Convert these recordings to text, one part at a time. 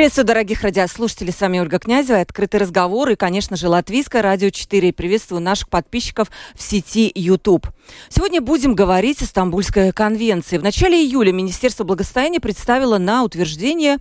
Приветствую, дорогих радиослушателей. С вами Ольга Князева. Открытый разговор и, конечно же, Латвийское радио 4. Приветствую наших подписчиков в сети YouTube. Сегодня будем говорить о Стамбульской конвенции. В начале июля Министерство благосостояния представило на утверждение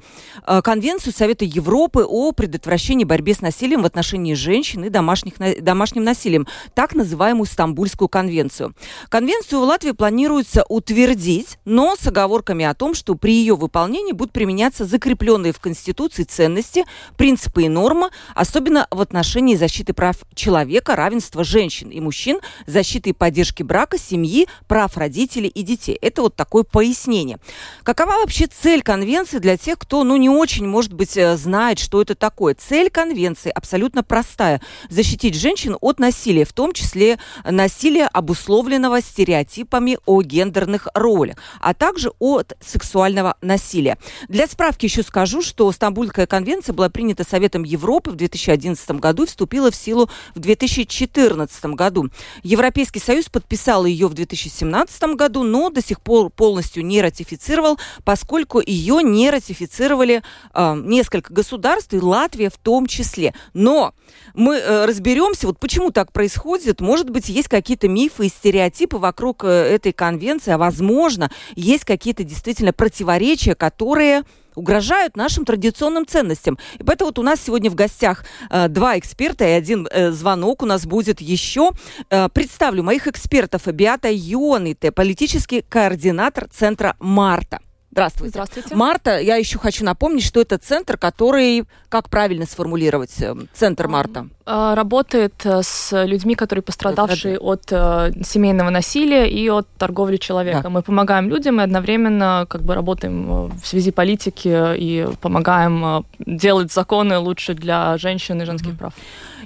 э, Конвенцию Совета Европы о предотвращении борьбе с насилием в отношении женщин и домашних, домашним насилием, так называемую Стамбульскую конвенцию. Конвенцию в Латвии планируется утвердить, но с оговорками о том, что при ее выполнении будут применяться закрепленные в Конституции Конституции ценности, принципы и нормы, особенно в отношении защиты прав человека, равенства женщин и мужчин, защиты и поддержки брака, семьи, прав родителей и детей. Это вот такое пояснение. Какова вообще цель конвенции для тех, кто, ну, не очень, может быть, э, знает, что это такое? Цель конвенции абсолютно простая. Защитить женщин от насилия, в том числе насилия, обусловленного стереотипами о гендерных ролях, а также от сексуального насилия. Для справки еще скажу, что Стамбульская конвенция была принята Советом Европы в 2011 году и вступила в силу в 2014 году. Европейский Союз подписал ее в 2017 году, но до сих пор полностью не ратифицировал, поскольку ее не ратифицировали э, несколько государств, и Латвия в том числе. Но мы э, разберемся, вот почему так происходит. Может быть, есть какие-то мифы и стереотипы вокруг э, этой конвенции, а возможно, есть какие-то действительно противоречия, которые угрожают нашим традиционным ценностям. И поэтому вот у нас сегодня в гостях э, два эксперта и один э, звонок у нас будет еще. Э, представлю моих экспертов. Биата Йоните, политический координатор Центра «Марта». Здравствуйте. Здравствуйте. Марта, я еще хочу напомнить, что это центр, который, как правильно сформулировать, э, центр Марта? А, работает э, с людьми, которые пострадавшие от э, семейного насилия и от торговли человека. Да. Мы помогаем людям и одновременно как бы работаем в связи политики и помогаем делать законы лучше для женщин и женских mm-hmm. прав.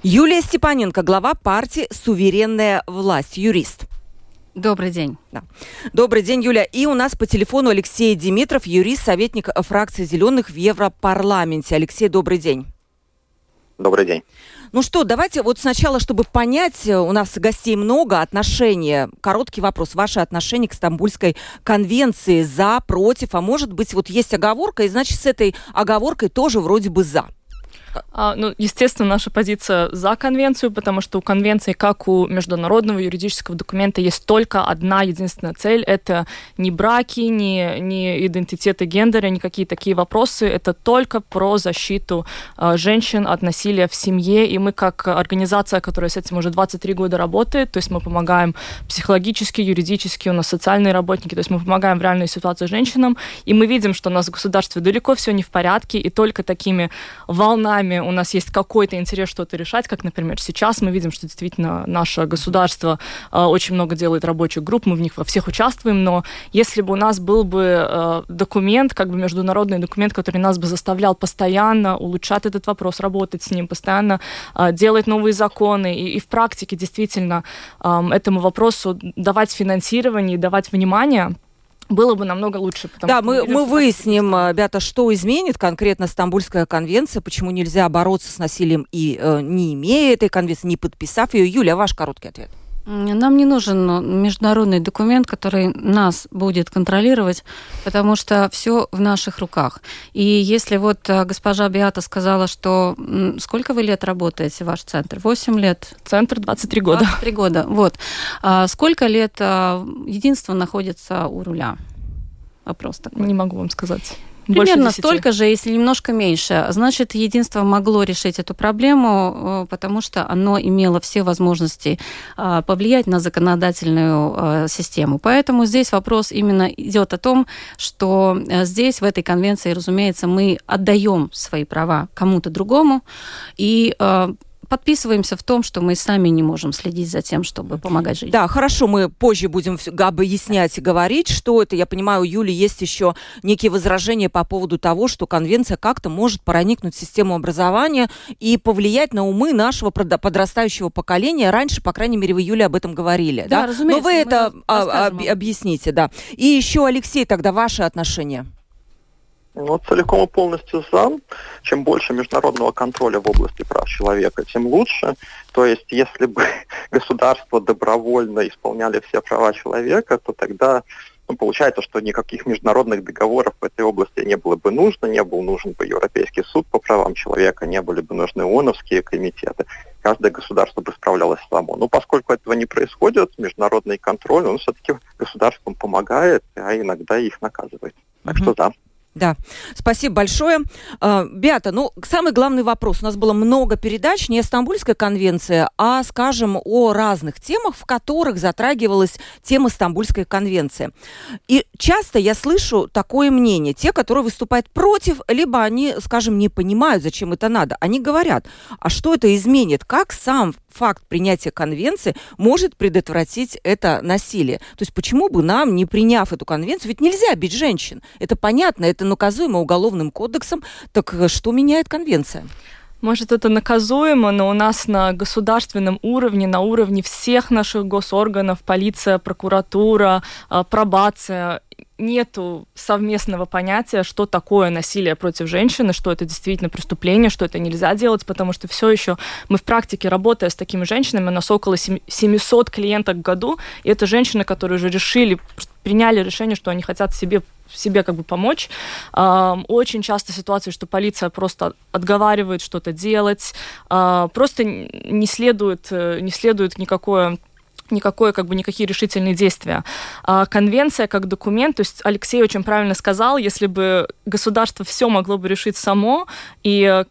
Юлия Степаненко, глава партии «Суверенная власть», юрист. Добрый день. Да. Добрый день, Юля. И у нас по телефону Алексей Димитров, юрист, советник фракции «Зеленых» в Европарламенте. Алексей, добрый день. Добрый день. Ну что, давайте вот сначала, чтобы понять, у нас гостей много, отношения. Короткий вопрос. Ваше отношение к Стамбульской конвенции за, против, а может быть, вот есть оговорка, и значит, с этой оговоркой тоже вроде бы за. А, ну, естественно, наша позиция за конвенцию, потому что у конвенции, как у международного юридического документа, есть только одна единственная цель. Это не браки, не, не идентитеты гендера, никакие такие вопросы. Это только про защиту э, женщин от насилия в семье. И мы, как организация, которая с этим уже 23 года работает, то есть мы помогаем психологически, юридически, у нас социальные работники, то есть мы помогаем в реальной ситуации женщинам. И мы видим, что у нас в государстве далеко все не в порядке, и только такими волнами сами у нас есть какой-то интерес что-то решать, как, например, сейчас мы видим, что действительно наше государство э, очень много делает рабочих групп, мы в них во всех участвуем, но если бы у нас был бы э, документ, как бы международный документ, который нас бы заставлял постоянно улучшать этот вопрос, работать с ним, постоянно э, делать новые законы и, и в практике действительно э, этому вопросу давать финансирование давать внимание, было бы намного лучше. Да, мы, мы выясним, ребята, что изменит конкретно Стамбульская конвенция, почему нельзя бороться с насилием и э, не имея этой конвенции, не подписав ее. Юля, ваш короткий ответ. Нам не нужен международный документ, который нас будет контролировать, потому что все в наших руках. И если вот э, госпожа Биата сказала, что сколько вы лет работаете, ваш центр? Восемь лет? Центр 23 года. 23 года, вот. А сколько лет единство находится у руля? Вопрос такой. Не могу вам сказать. Примерно столько же, если немножко меньше. Значит, единство могло решить эту проблему, э, потому что оно имело все возможности э, повлиять на законодательную э, систему. Поэтому здесь вопрос именно идет о том, что здесь, в этой конвенции, разумеется, мы отдаем свои права кому-то другому, и подписываемся в том, что мы сами не можем следить за тем, чтобы помогать жить. Да, хорошо, мы позже будем объяснять и говорить, что это. Я понимаю, у Юли есть еще некие возражения по поводу того, что конвенция как-то может проникнуть в систему образования и повлиять на умы нашего подрастающего поколения. Раньше, по крайней мере, в июле об этом говорили. Да, да? разумеется. Но вы это а, об, объясните, да. И еще, Алексей, тогда ваши отношения. Ну, целиком и полностью за. Чем больше международного контроля в области прав человека, тем лучше. То есть, если бы государства добровольно исполняли все права человека, то тогда ну, получается, что никаких международных договоров в этой области не было бы нужно, не был нужен бы Европейский суд по правам человека, не были бы нужны ООНовские комитеты. Каждое государство бы справлялось само. Но поскольку этого не происходит, международный контроль, он все-таки государствам помогает, а иногда их наказывает. Так что да. Да, спасибо большое. А, Беата, ну, самый главный вопрос. У нас было много передач, не о Стамбульской конвенции, а, скажем, о разных темах, в которых затрагивалась тема Стамбульской конвенции. И часто я слышу такое мнение. Те, которые выступают против, либо они, скажем, не понимают, зачем это надо. Они говорят, а что это изменит? Как сам факт принятия конвенции может предотвратить это насилие. То есть почему бы нам, не приняв эту конвенцию, ведь нельзя бить женщин. Это понятно, это наказуемо уголовным кодексом. Так э, что меняет конвенция? Может, это наказуемо, но у нас на государственном уровне, на уровне всех наших госорганов, полиция, прокуратура, э, пробация, нету совместного понятия, что такое насилие против женщины, что это действительно преступление, что это нельзя делать, потому что все еще мы в практике, работая с такими женщинами, у нас около 700 клиенток в году, и это женщины, которые уже решили, приняли решение, что они хотят себе себе как бы помочь. Очень часто ситуации, что полиция просто отговаривает что-то делать, а, просто не следует, э, не следует никакое никакое, как бы, никакие решительные действия. А конвенция как документ, то есть Алексей очень правильно сказал, если бы государство все могло бы решить само, и э,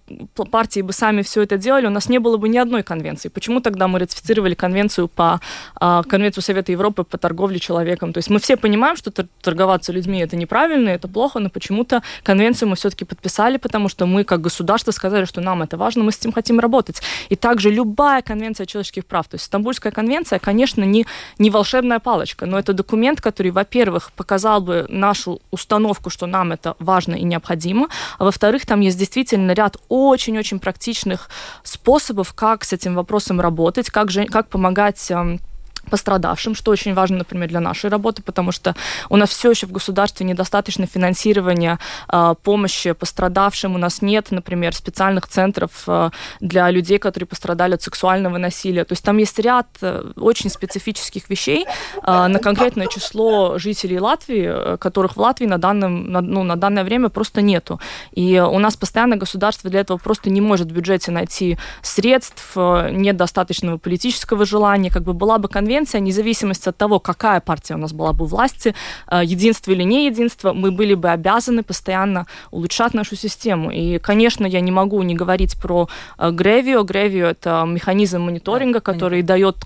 партии бы сами все это делали, у нас не было бы ни одной конвенции. Почему тогда мы ратифицировали конвенцию по а, конвенцию Совета Европы по торговле человеком? То есть мы все понимаем, что торговаться людьми это неправильно, это плохо, но почему-то конвенцию мы все-таки подписали, потому что мы как государство сказали, что нам это важно, мы с этим хотим работать. И также любая конвенция человеческих прав, то есть Стамбульская конвенция, конечно, конечно, не, не волшебная палочка, но это документ, который, во-первых, показал бы нашу установку, что нам это важно и необходимо, а во-вторых, там есть действительно ряд очень-очень практичных способов, как с этим вопросом работать, как, же, как помогать эм, пострадавшим, что очень важно, например, для нашей работы, потому что у нас все еще в государстве недостаточно финансирования э, помощи пострадавшим. У нас нет, например, специальных центров э, для людей, которые пострадали от сексуального насилия. То есть там есть ряд э, очень специфических вещей э, на конкретное число жителей Латвии, которых в Латвии на, данном, на, ну, на данное время просто нету. И у нас постоянно государство для этого просто не может в бюджете найти средств, нет достаточного политического желания. Как бы была бы конвенция конвенция, независимость от того, какая партия у нас была бы у власти, э, единство или не единство, мы были бы обязаны постоянно улучшать нашу систему. И, конечно, я не могу не говорить про Гревио. Гревио – это механизм мониторинга, да, который дает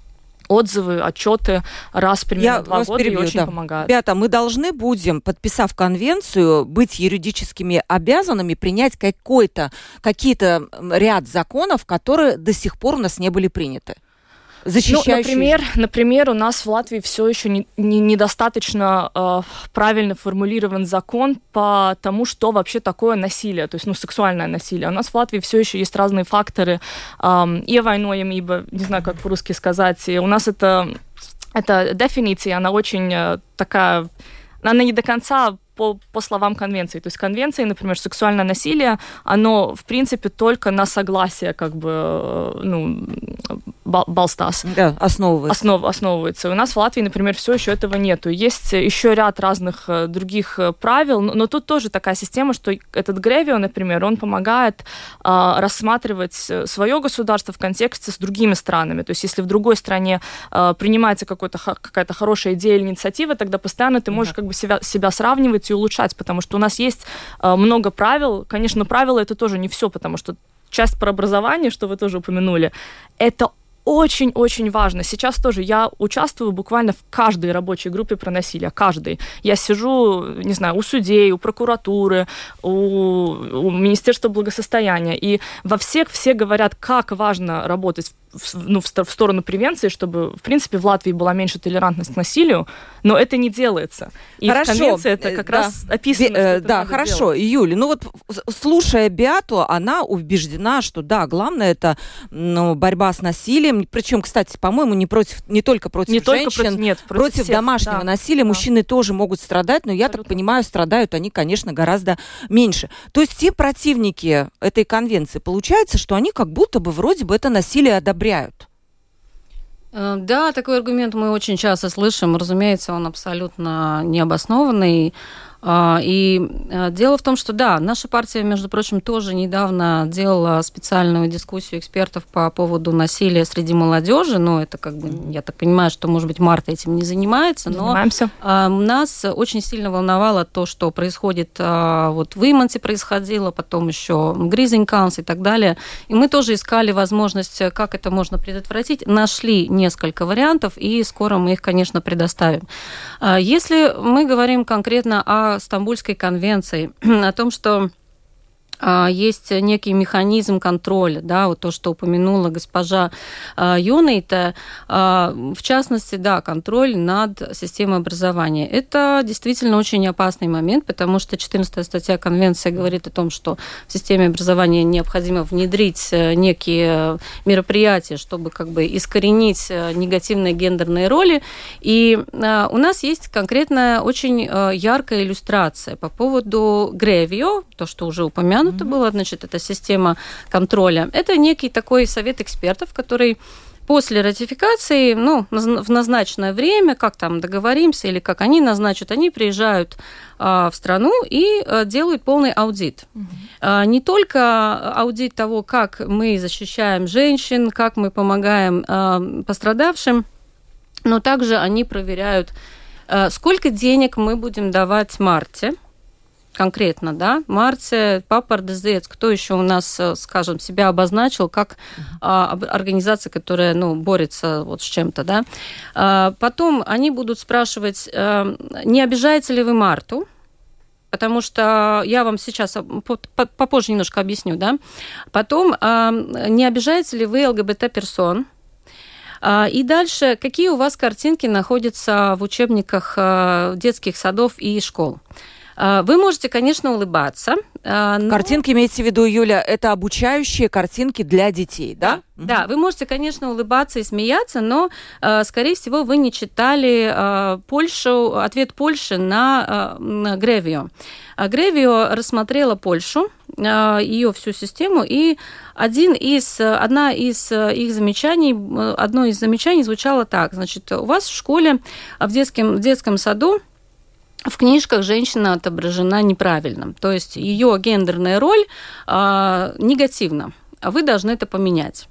отзывы, отчеты раз примерно Я два года перебью, и очень да. помогает. Ребята, мы должны будем, подписав конвенцию, быть юридическими обязанными принять какой-то, какие-то ряд законов, которые до сих пор у нас не были приняты защищающий... Ну, например, например, у нас в Латвии все еще не, не, недостаточно э, правильно формулирован закон по тому, что вообще такое насилие, то есть, ну, сексуальное насилие. У нас в Латвии все еще есть разные факторы, э, ибо не знаю, как по-русски сказать, и у нас это, эта дефиниция, она очень э, такая, она не до конца по, по словам конвенции. То есть конвенции, например, сексуальное насилие, оно, в принципе, только на согласие, как бы, э, ну, Балстас. Да, основывается. Основ, основывается. У нас в Латвии, например, все еще этого нету. Есть еще ряд разных э, других э, правил, но, но тут тоже такая система, что этот Гревио, например, он помогает а, рассматривать свое государство в контексте с другими странами. То есть если в другой стране а, принимается какая-то хорошая идея или инициатива, тогда постоянно ты можешь да. как бы себя, себя сравнивать и улучшать, потому что у нас есть э, много правил. Конечно, правила это тоже не все, потому что часть про образование, что вы тоже упомянули, это очень-очень важно. Сейчас тоже я участвую буквально в каждой рабочей группе про насилие, каждой. Я сижу, не знаю, у судей, у прокуратуры, у, у Министерства благосостояния, и во всех все говорят, как важно работать ну, в, в сторону превенции, чтобы, в принципе, в Латвии была меньше толерантность к насилию, но это не делается. И хорошо. в конвенции это как да. раз описано. Э, да, хорошо, делать. Юля, ну вот слушая Биату, она убеждена, что да, главное это ну, борьба с насилием, причем, кстати, по-моему, не против, не только против не женщин, только против, нет, против, против всех, домашнего да. насилия. Да. Мужчины тоже могут страдать, но я Абсолютно. так понимаю, страдают они, конечно, гораздо меньше. То есть те противники этой конвенции, получается, что они как будто бы вроде бы это насилие одобряют. Э, да, такой аргумент мы очень часто слышим. Разумеется, он абсолютно необоснованный. А, и э, дело в том, что да, наша партия, между прочим, тоже недавно делала специальную дискуссию экспертов по поводу насилия среди молодежи. Но это как бы, я так понимаю, что, может быть, Марта этим не занимается. Но Занимаемся. А, нас очень сильно волновало то, что происходит а, вот в Иманте происходило, потом еще Гризинг Каунс и так далее. И мы тоже искали возможность, как это можно предотвратить. Нашли несколько вариантов, и скоро мы их, конечно, предоставим. Если мы говорим конкретно о Стамбульской конвенции, о том, что есть некий механизм контроля, да, вот то, что упомянула госпожа а, Юнейта, а, в частности, да, контроль над системой образования. Это действительно очень опасный момент, потому что 14 статья Конвенции говорит о том, что в системе образования необходимо внедрить э, некие мероприятия, чтобы как бы искоренить э, негативные гендерные роли. И у нас есть конкретная очень э, яркая иллюстрация по поводу Гревио, то, что уже упомянуто, упомянуто mm-hmm. было, значит, эта система контроля. Это некий такой совет экспертов, который после ратификации, ну, в назначенное время, как там договоримся или как они назначат, они приезжают а, в страну и а, делают полный аудит. Угу. А, не только аудит того, как мы защищаем женщин, как мы помогаем а, пострадавшим, но также они проверяют, а, сколько денег мы будем давать Марте конкретно, да, Марция, Папа Ардезец, кто еще у нас, э, скажем, себя обозначил как а, организация, которая, ну, борется вот с чем-то, да. А, потом они будут спрашивать, а, не обижаете ли вы Марту, потому что я вам сейчас попозже немножко объясню, да. Потом, а, не обижаете ли вы ЛГБТ-персон, и дальше, какие у вас картинки находятся в учебниках детских садов и школ? А, вы можете, конечно, улыбаться. А, но... Картинки имеете в виду, Юля, это обучающие картинки для детей, да? Да, угу. да. вы можете, конечно, улыбаться и смеяться, но, а, скорее всего, вы не читали Польшу, ответ Польши на, на Гревио. Гревио рассмотрела Польшу, ее всю систему, и один из, одна из их замечаний, одно из замечаний звучало так, значит, у вас в школе, в детском, в детском саду в книжках женщина отображена неправильно. То есть ее гендерная роль э, негативна. А вы должны это поменять.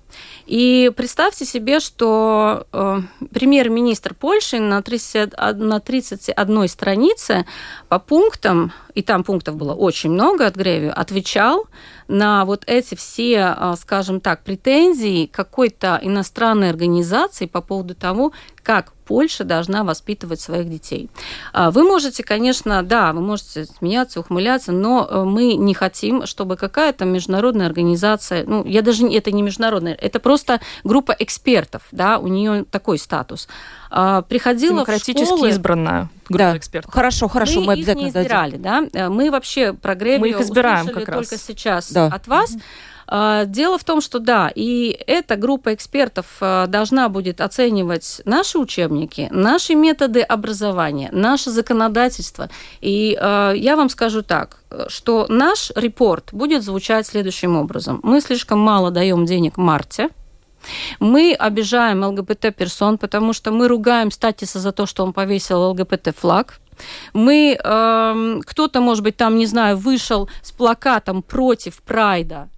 И представьте себе, что э, премьер-министр Польши на, 30, на 31 странице по пунктам, и там пунктов было очень много от Греви, отвечал на вот эти все, э, скажем так, претензии какой-то иностранной организации по поводу того, как Польша должна воспитывать своих детей. А, вы можете, конечно, да, вы можете смеяться, ухмыляться, но э, мы не хотим, чтобы какая-то международная организация, ну, я даже, это не международная, это просто группа экспертов, да, у нее такой статус, а, приходила Демократически в школы... избранная группа да. экспертов. Хорошо, хорошо, мы, мы обязательно их не избирали, дадим. да, мы вообще про Гребио мы их избираем как раз. только сейчас да. от вас. Mm-hmm. А, дело в том, что да, и эта группа экспертов а, должна будет оценивать наши учебники, наши методы образования, наше законодательство. И а, я вам скажу так, что наш репорт будет звучать следующим образом. Мы слишком мало даем денег Марте, мы обижаем ЛГБТ-персон, потому что мы ругаем Статиса за то, что он повесил ЛГБТ-флаг. Мы, э, кто-то, может быть, там, не знаю, вышел с плакатом против Прайда,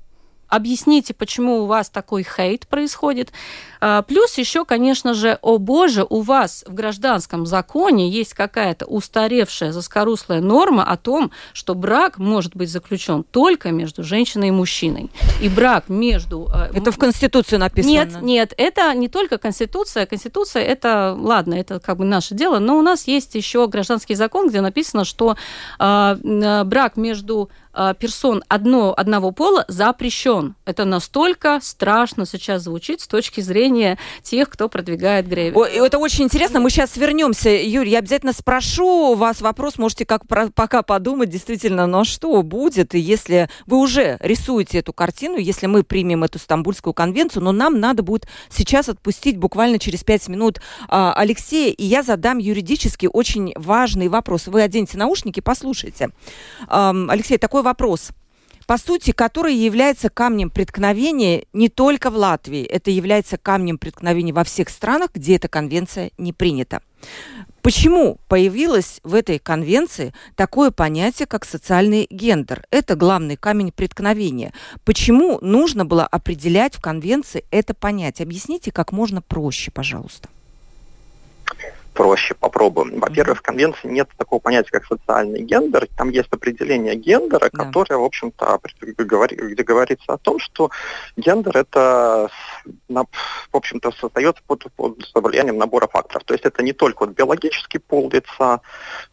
объясните, почему у вас такой хейт происходит. А, плюс еще, конечно же, о боже, у вас в гражданском законе есть какая-то устаревшая заскоруслая норма о том, что брак может быть заключен только между женщиной и мужчиной. И брак между... А, это в Конституции написано? Нет, нет, это не только Конституция. Конституция это, ладно, это как бы наше дело, но у нас есть еще гражданский закон, где написано, что э, брак между персон одно, одного пола запрещен. Это настолько страшно сейчас звучит с точки зрения тех, кто продвигает грейвер. Это очень интересно. Мы сейчас вернемся. Юрий, я обязательно спрошу вас вопрос. Можете как про, пока подумать действительно, но что будет, если вы уже рисуете эту картину, если мы примем эту Стамбульскую конвенцию, но нам надо будет сейчас отпустить буквально через пять минут а, Алексея, и я задам юридически очень важный вопрос. Вы оденьте наушники, послушайте. Алексей, такой вопрос по сути, который является камнем преткновения не только в Латвии, это является камнем преткновения во всех странах, где эта конвенция не принята. Почему появилось в этой конвенции такое понятие, как социальный гендер? Это главный камень преткновения. Почему нужно было определять в конвенции это понятие? Объясните как можно проще, пожалуйста проще попробуем. Во-первых, в конвенции нет такого понятия, как социальный гендер. Там есть определение гендера, да. которое, в общем-то, где говорится о том, что гендер это, в общем-то, создается под, под влиянием набора факторов. То есть это не только вот биологический пол лица,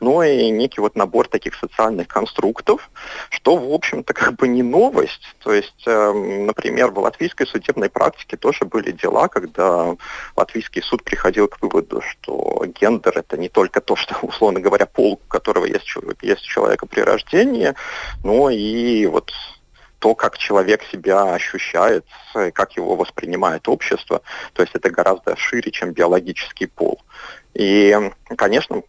но и некий вот набор таких социальных конструктов, что, в общем-то, как бы не новость. То есть, эм, например, в латвийской судебной практике тоже были дела, когда латвийский суд приходил к выводу, что гендер это не только то, что, условно говоря, пол, у которого есть, есть у человека при рождении, но и вот то, как человек себя ощущает, как его воспринимает общество. То есть это гораздо шире, чем биологический пол. И, конечно,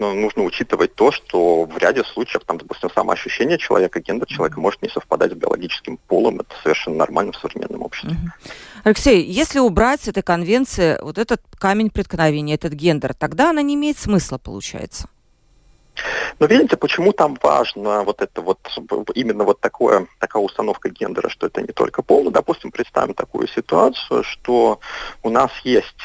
ну, нужно учитывать то, что в ряде случаев, там, допустим, самоощущение человека, гендер человека может не совпадать с биологическим полом. Это совершенно нормально в современном обществе. Алексей, если убрать с этой конвенции вот этот камень преткновения, этот гендер, тогда она не имеет смысла, получается. Но видите, почему там важно вот это вот, именно вот такое, такая установка гендера, что это не только пол. Ну, допустим, представим такую ситуацию, что у нас есть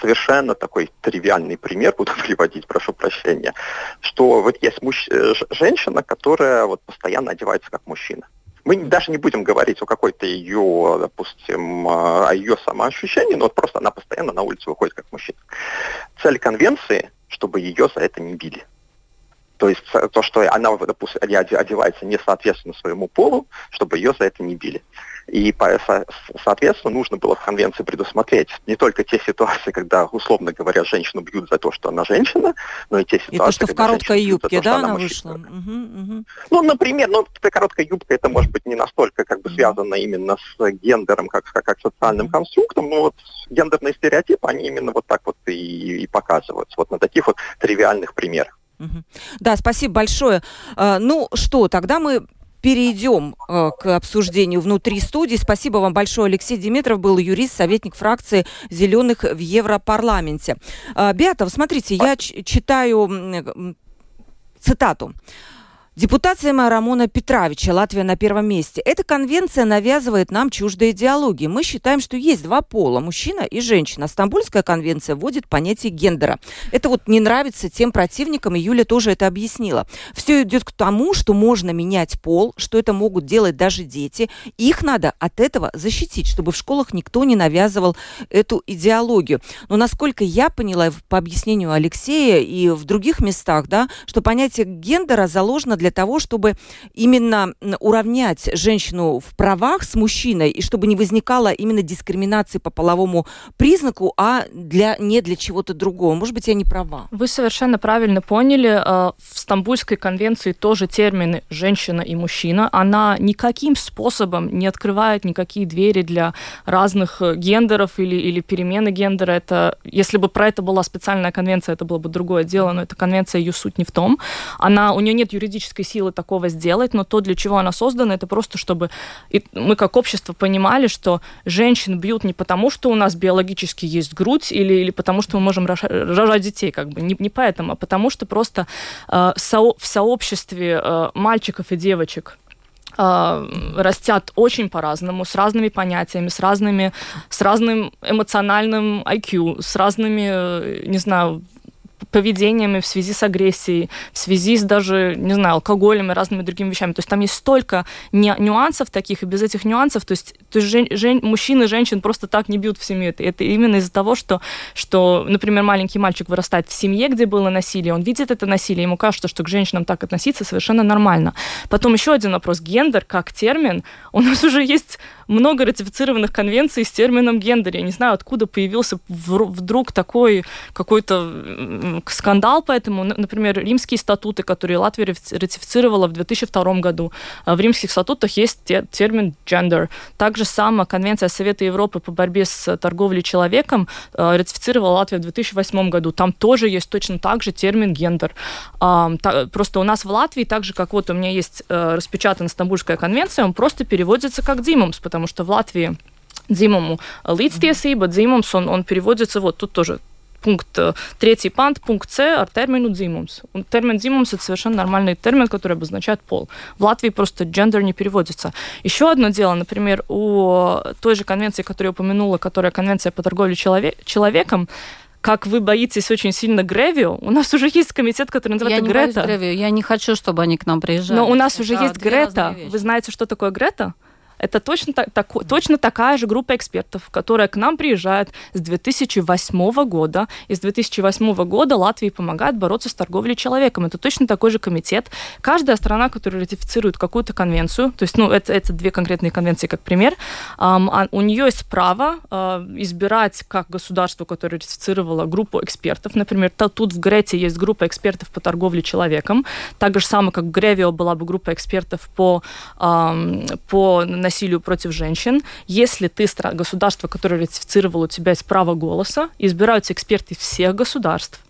совершенно такой тривиальный пример буду приводить, прошу прощения, что вот есть мужч... Э, женщина, которая вот постоянно одевается как мужчина. Мы даже не будем говорить о какой-то ее, допустим, о ее самоощущении, но вот просто она постоянно на улицу выходит как мужчина. Цель конвенции, чтобы ее за это не били. То есть э, то, что она, допустим, одевается не соответственно своему полу, чтобы ее за это не били. И, соответственно, нужно было в конвенции предусмотреть не только те ситуации, когда, условно говоря, женщину бьют за то, что она женщина, но и те ситуации, и то, что в короткой юбке, да, она вышла? Угу, угу. Ну, например, ну, эта короткая юбка, это может быть не настолько как бы связано именно с гендером, как, как, как социальным конструктом, но вот гендерные стереотипы, они именно вот так вот и, и показываются, вот на таких вот тривиальных примерах. Да, спасибо большое. А, ну что, тогда мы перейдем э, к обсуждению внутри студии. Спасибо вам большое. Алексей Димитров был юрист, советник фракции «Зеленых» в Европарламенте. Э, Беата, смотрите, я читаю цитату. Депутация Рамона Петровича, Латвия на первом месте. Эта конвенция навязывает нам чуждые идеологии. Мы считаем, что есть два пола, мужчина и женщина. Стамбульская конвенция вводит понятие гендера. Это вот не нравится тем противникам, и Юля тоже это объяснила. Все идет к тому, что можно менять пол, что это могут делать даже дети. Их надо от этого защитить, чтобы в школах никто не навязывал эту идеологию. Но насколько я поняла по объяснению Алексея и в других местах, да, что понятие гендера заложено для для того, чтобы именно уравнять женщину в правах с мужчиной, и чтобы не возникало именно дискриминации по половому признаку, а для, не для чего-то другого. Может быть, я не права. Вы совершенно правильно поняли. Э, в Стамбульской конвенции тоже термины «женщина» и «мужчина». Она никаким способом не открывает никакие двери для разных э, гендеров или, или перемены гендера. Это, если бы про это была специальная конвенция, это было бы другое дело, но эта конвенция, ее суть не в том. Она, у нее нет юридической физической силы такого сделать, но то, для чего она создана, это просто чтобы мы как общество понимали, что женщин бьют не потому, что у нас биологически есть грудь или, или потому, что мы можем рожать детей, как бы не, не поэтому, а потому что просто э, со, в сообществе э, мальчиков и девочек э, растят очень по-разному, с разными понятиями, с разными, с разным эмоциональным IQ, с разными, э, не знаю, поведениями в связи с агрессией, в связи с даже, не знаю, алкоголем и разными другими вещами. То есть там есть столько нюансов таких, и без этих нюансов, то есть, то есть жен, жен, мужчин и женщин просто так не бьют в семью. Это, это именно из-за того, что, что, например, маленький мальчик вырастает в семье, где было насилие, он видит это насилие, ему кажется, что к женщинам так относиться совершенно нормально. Потом еще один вопрос. Гендер как термин, у нас уже есть много ратифицированных конвенций с термином гендер. Я не знаю, откуда появился вдруг такой какой-то скандал поэтому. Например, римские статуты, которые Латвия ратифицировала в 2002 году. А в римских статутах есть термин gender. Также сама Конвенция Совета Европы по борьбе с торговлей человеком а, ратифицировала Латвия в 2008 году. Там тоже есть точно так же термин гендер. Просто у нас в Латвии, так же, как вот у меня есть э, распечатана Стамбульская конвенция, он просто переводится как дзимумс, потому что в Латвии дзимуму līdztiesība, дзимумс, он, он переводится вот тут тоже пункт, э, третий пант, пункт С, ar термину дзимумс. Термин дзимумс – это совершенно нормальный термин, который обозначает пол. В Латвии просто gender не переводится. Еще одно дело, например, у той же конвенции, которую я упомянула, которая конвенция по торговле человек, человеком, как вы боитесь очень сильно Гревио, у нас уже есть комитет, который называется я Грета. Не Гревио, я не хочу, чтобы они к нам приезжали. Но у нас уже есть Грета. Вы знаете, что такое Грета? Это точно, так, так, точно такая же группа экспертов, которая к нам приезжает с 2008 года. И с 2008 года Латвии помогает бороться с торговлей человеком. Это точно такой же комитет. Каждая страна, которая ратифицирует какую-то конвенцию, то есть, ну, это, это две конкретные конвенции, как пример, эм, у нее есть право э, избирать как государство, которое ратифицировало группу экспертов. Например, тут в Грете есть группа экспертов по торговле человеком. Так же самое, как в Гревио была бы группа экспертов по, по насилию против женщин. Если ты государство, которое ратифицировало, у тебя есть право голоса, избираются эксперты всех государств,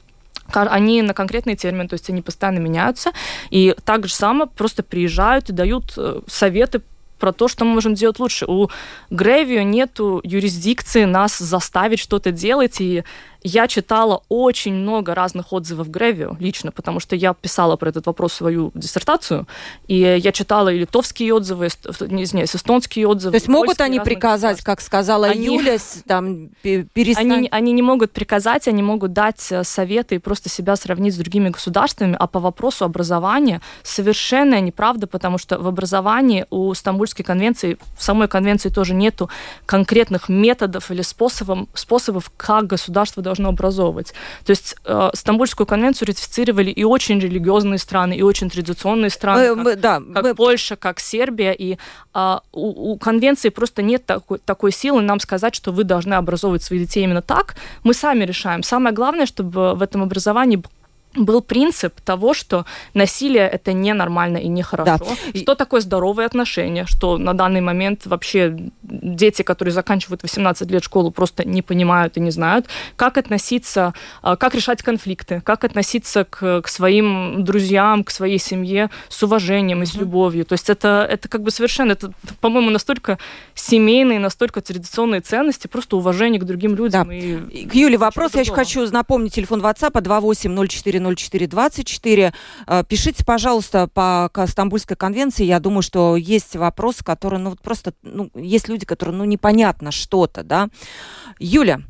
они на конкретный термин, то есть они постоянно меняются, и так же само просто приезжают и дают э, советы про то, что мы можем делать лучше. У Гревио нету юрисдикции нас заставить что-то делать, и я читала очень много разных отзывов Гревио лично, потому что я писала про этот вопрос свою диссертацию, и я читала и литовские отзывы, не извиняюсь, эстонские отзывы. То есть могут они приказать, как сказала они, Юля, там, перестать? Они, они не могут приказать, они могут дать э, советы и просто себя сравнить с другими государствами, а по вопросу образования совершенно неправда, потому что в образовании у Стамбульской конвенции, в самой конвенции тоже нету конкретных методов или способов, способов как государство должно должно образовывать. То есть э, Стамбульскую конвенцию ратифицировали и очень религиозные страны, и очень традиционные страны, мы, как, да, как мы... Польша, как Сербия, и э, у, у конвенции просто нет такой, такой силы нам сказать, что вы должны образовывать своих детей именно так. Мы сами решаем. Самое главное, чтобы в этом образовании был принцип того, что насилие это ненормально и нехорошо. Да. Что такое здоровые отношения? Что на данный момент вообще дети, которые заканчивают 18 лет школу, просто не понимают и не знают, как относиться, а, как решать конфликты, как относиться к, к своим друзьям, к своей семье с уважением и с любовью. То есть это, это как бы совершенно, это, по-моему, настолько семейные, настолько традиционные ценности, просто уважение к другим людям. Да. И к Юле вопрос. Я еще хочу напомнить телефон WhatsApp 2804 0424. Э, пишите, пожалуйста, по Стамбульской конвенции. Я думаю, что есть вопросы, которые, ну, просто, ну, есть люди, которые, ну, непонятно что-то, да. Юля,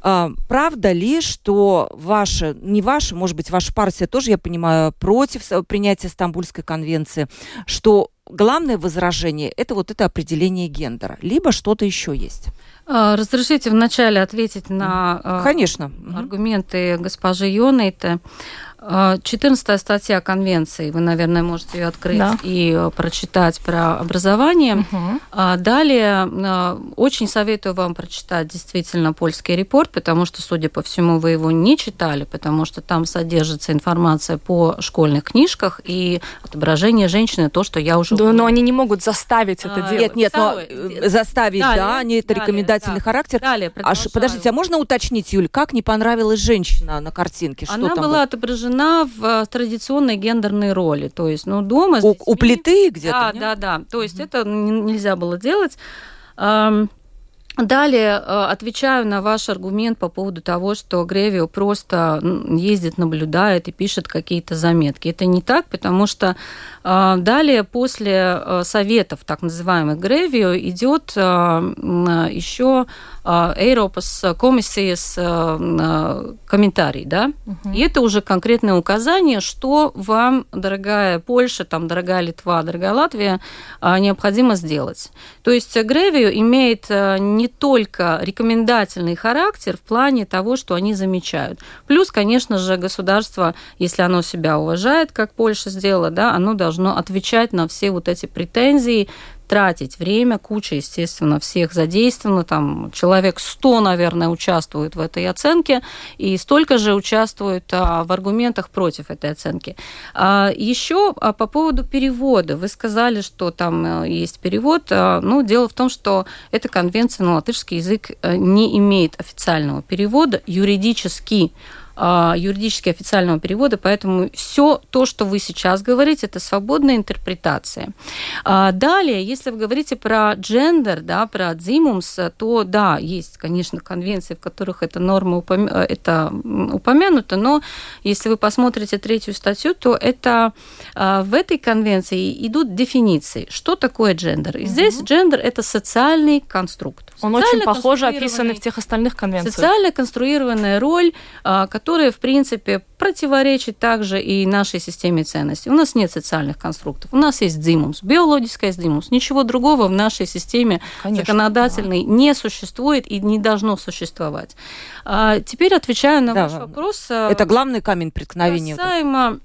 правда ли, что ваша, не ваша, может быть, ваша партия тоже, я понимаю, против принятия Стамбульской конвенции, что главное возражение – это вот это определение гендера, либо что-то еще есть? Э, разрешите вначале ответить на Конечно. аргументы госпожи Йонейте. 14 статья Конвенции, вы, наверное, можете ее открыть да. и э, прочитать про образование. Угу. Далее, э, очень советую вам прочитать действительно польский репорт, потому что, судя по всему, вы его не читали, потому что там содержится информация по школьных книжках и отображение женщины, то, что я уже... Да, но они не могут заставить это а, делать. Нет, нет, но э, заставить, далее, да, они это далее, рекомендательный да. характер. Далее, а, подождите, а можно уточнить, Юль, как не понравилась женщина на картинке? Что Она там была отображена она в э, традиционной гендерной роли. То есть, ну, дома... У, у плиты где-то? Да, нет? да, да. То есть, mm-hmm. это нельзя было делать. Далее э, отвечаю на ваш аргумент по поводу того, что Гревио просто ездит, наблюдает и пишет какие-то заметки. Это не так, потому что э, далее после э, советов так называемых Гревио идет еще Eiropas комиссijas комментарий, да, угу. и это уже конкретное указание, что вам, дорогая Польша, там, дорогая Литва, дорогая Латвия, необходимо сделать. То есть Гревио имеет не не только рекомендательный характер в плане того, что они замечают. Плюс, конечно же, государство, если оно себя уважает, как Польша сделала, да, оно должно отвечать на все вот эти претензии, тратить время, куча, естественно, всех задействовано, там человек 100, наверное, участвует в этой оценке, и столько же участвует а, в аргументах против этой оценки. А, еще а, по поводу перевода. Вы сказали, что там э, есть перевод. А, ну, дело в том, что эта конвенция на латышский язык э, не имеет официального перевода юридически юридически официального перевода, поэтому все то, что вы сейчас говорите, это свободная интерпретация. А, далее, если вы говорите про джендер, да, про дзимумс, то да, есть, конечно, конвенции, в которых эта норма упомя... это упомянута, но если вы посмотрите третью статью, то это а, в этой конвенции идут дефиниции, что такое джендер. И угу. здесь джендер это социальный конструкт. Он очень похоже описан в тех остальных конвенциях. Социально конструированная роль, которая которая, в принципе, противоречит также и нашей системе ценностей. У нас нет социальных конструктов. У нас есть дзимус, биологическая дзимус. Ничего другого в нашей системе Конечно, законодательной да. не существует и не должно существовать. А теперь отвечаю на да, ваш вопрос. А, это главный камень преткновения. Касаемо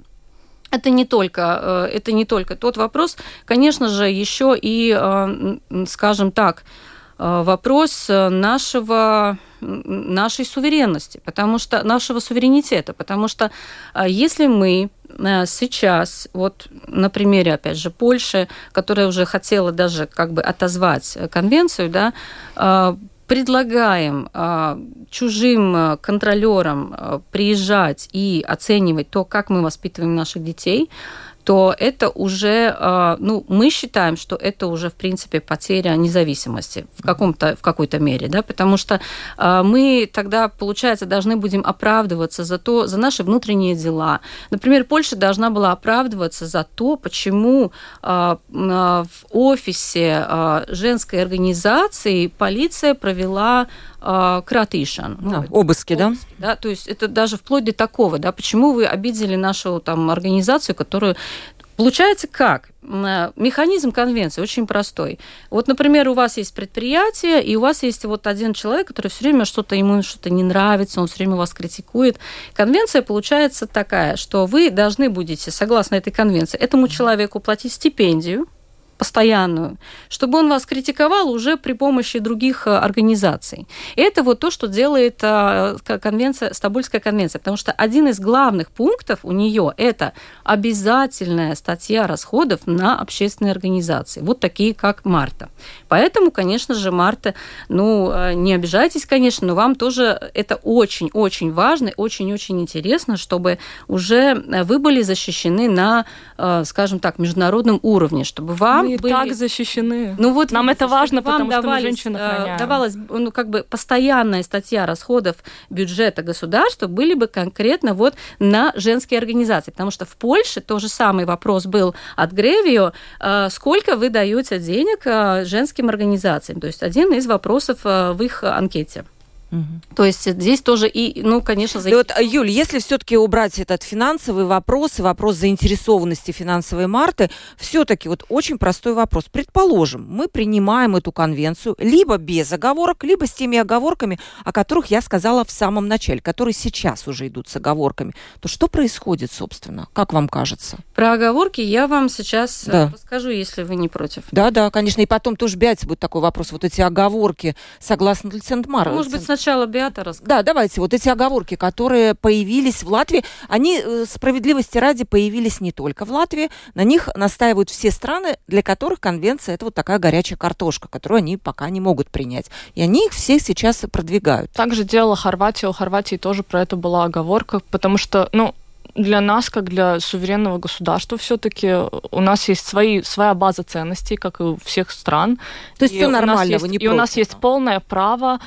это не только, э, это не только тот вопрос, конечно же, еще и, э, скажем так, вопрос нашего нашей суверенности, потому что нашего суверенитета, потому что а, если мы а, сейчас, вот на примере, опять же, Польши, которая уже хотела даже как бы отозвать конвенцию, да, а, предлагаем чужим контролерам приезжать и оценивать то, как мы воспитываем наших детей, то это уже, а, ну, мы считаем, что это уже, в принципе, потеря независимости в, каком-то, в какой-то мере, да, потому что а, мы тогда, получается, должны будем оправдываться за то, за наши внутренние дела. Например, Польша должна была оправдываться за то, почему а, в офисе женской организации полиция провела кратышан. Ну, обыски, да? да? То есть это даже вплоть до такого, да, почему вы обидели нашу там организацию, которую Получается как? Э, механизм конвенции очень простой. Вот, например, у вас есть предприятие, и у вас есть вот один человек, который все время что-то ему что-то не нравится, он все время вас критикует. Конвенция получается такая, что вы должны будете, согласно этой конвенции, этому человеку платить стипендию, постоянную, чтобы он вас критиковал уже при помощи других э, организаций. И это вот то, что делает э, конвенция, Стамбульская конвенция, потому что один из главных пунктов у нее это обязательная статья расходов на общественные организации, вот такие как Марта. Поэтому, конечно же, Марта, ну, э, не обижайтесь, конечно, но вам тоже это очень-очень важно, очень-очень интересно, чтобы уже вы были защищены на, скажем так, международном уровне, чтобы вам мы были... так защищены. Ну вот нам это важно, потому что давались, мы женщины охраняем. Давалась ну как бы постоянная статья расходов бюджета государства были бы конкретно вот на женские организации, потому что в Польше тоже самый вопрос был от Гревио, э, сколько вы даете денег э, женским организациям, то есть один из вопросов э, в их анкете. Угу. То есть здесь тоже и, ну, конечно, за... И вот, Юль, если все-таки убрать этот финансовый вопрос и вопрос заинтересованности финансовой Марты, все-таки вот очень простой вопрос. Предположим, мы принимаем эту конвенцию либо без оговорок, либо с теми оговорками, о которых я сказала в самом начале, которые сейчас уже идут с оговорками. То что происходит, собственно? Как вам кажется? Про оговорки я вам сейчас э, да. расскажу, если вы не против. Да, да, конечно. И потом тоже Бяти будет такой вопрос. Вот эти оговорки согласно Лицентмару. Может быть, сначала Беата расскажет. Да, давайте. Вот эти оговорки, которые появились в Латвии, они, э, справедливости ради, появились не только в Латвии. На них настаивают все страны, для которых конвенция – это вот такая горячая картошка, которую они пока не могут принять. И они их все сейчас продвигают. Также делала Хорватия. У Хорватии тоже про это была оговорка, потому что, ну, для нас, как для суверенного государства, все-таки у нас есть свои, своя база ценностей, как и у всех стран. То есть и все нормально, есть, И против, у нас есть полное право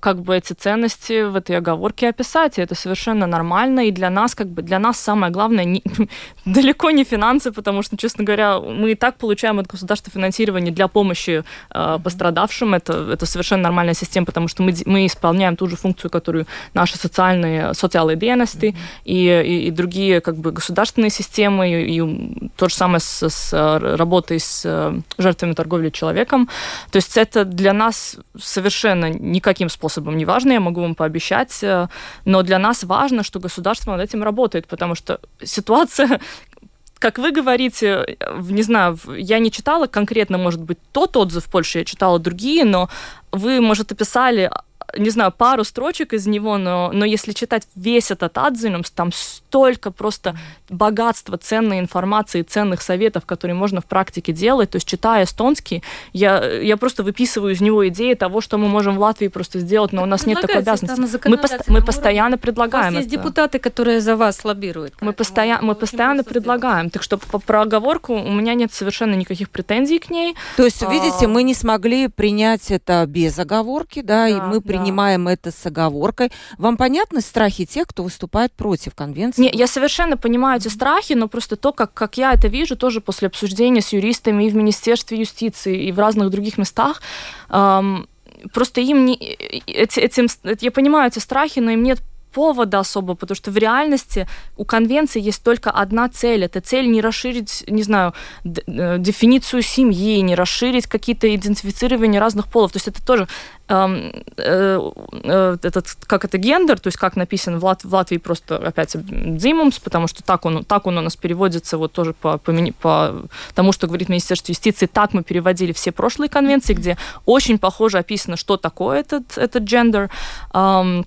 как бы эти ценности в этой оговорке описать, и это совершенно нормально, и для нас, как бы, для нас самое главное не, далеко не финансы, потому что, честно говоря, мы и так получаем от государства финансирование для помощи э, пострадавшим, это, это совершенно нормальная система, потому что мы, мы исполняем ту же функцию, которую наши социальные, социальные деятельности mm-hmm. и, и, и другие, как бы, государственные системы, и, и то же самое с, с работой с э, жертвами торговли человеком, то есть это для нас совершенно никаким каким способом, неважно, я могу вам пообещать, э, но для нас важно, что государство над этим работает, потому что ситуация как вы говорите, не знаю, я не читала конкретно, может быть, тот отзыв в Польше, я читала другие, но вы, может, описали не знаю, пару строчек из него, но, но если читать весь этот адзинумс, там столько просто богатства ценной информации, ценных советов, которые можно в практике делать. То есть, читая эстонский, я, я просто выписываю из него идеи того, что мы можем в Латвии просто сделать, но так у нас нет такой обязанности. Мы, пост- мы постоянно предлагаем У вас есть это. депутаты, которые за вас лоббируют. Мы, постоя- мы постоянно предлагаем. Так что по, про оговорку у меня нет совершенно никаких претензий к ней. То есть, видите, а... мы не смогли принять это без оговорки, да, да и мы приняли принимаем это с оговоркой. Вам понятны страхи тех, кто выступает против конвенции? Не, я совершенно понимаю эти страхи, но просто то, как, как я это вижу, тоже после обсуждения с юристами и в Министерстве юстиции, и в разных других местах, эм, просто им не, эти, этим, я понимаю эти страхи, но им нет повода особо, потому что в реальности у конвенции есть только одна цель. Это цель не расширить, не знаю, э, дефиницию семьи, не расширить какие-то идентифицирования разных полов. То есть это тоже эм, э, э, этот, как это гендер, то есть как написан в, Лат, в Латвии просто опять дзимумс, потому что так он, так он у нас переводится вот тоже по, по, по тому, что говорит Министерство юстиции, так мы переводили все прошлые конвенции, где очень похоже описано, что такое этот, этот гендер. Эм,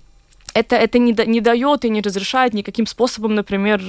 это, это не, не дает и не разрешает никаким способом, например,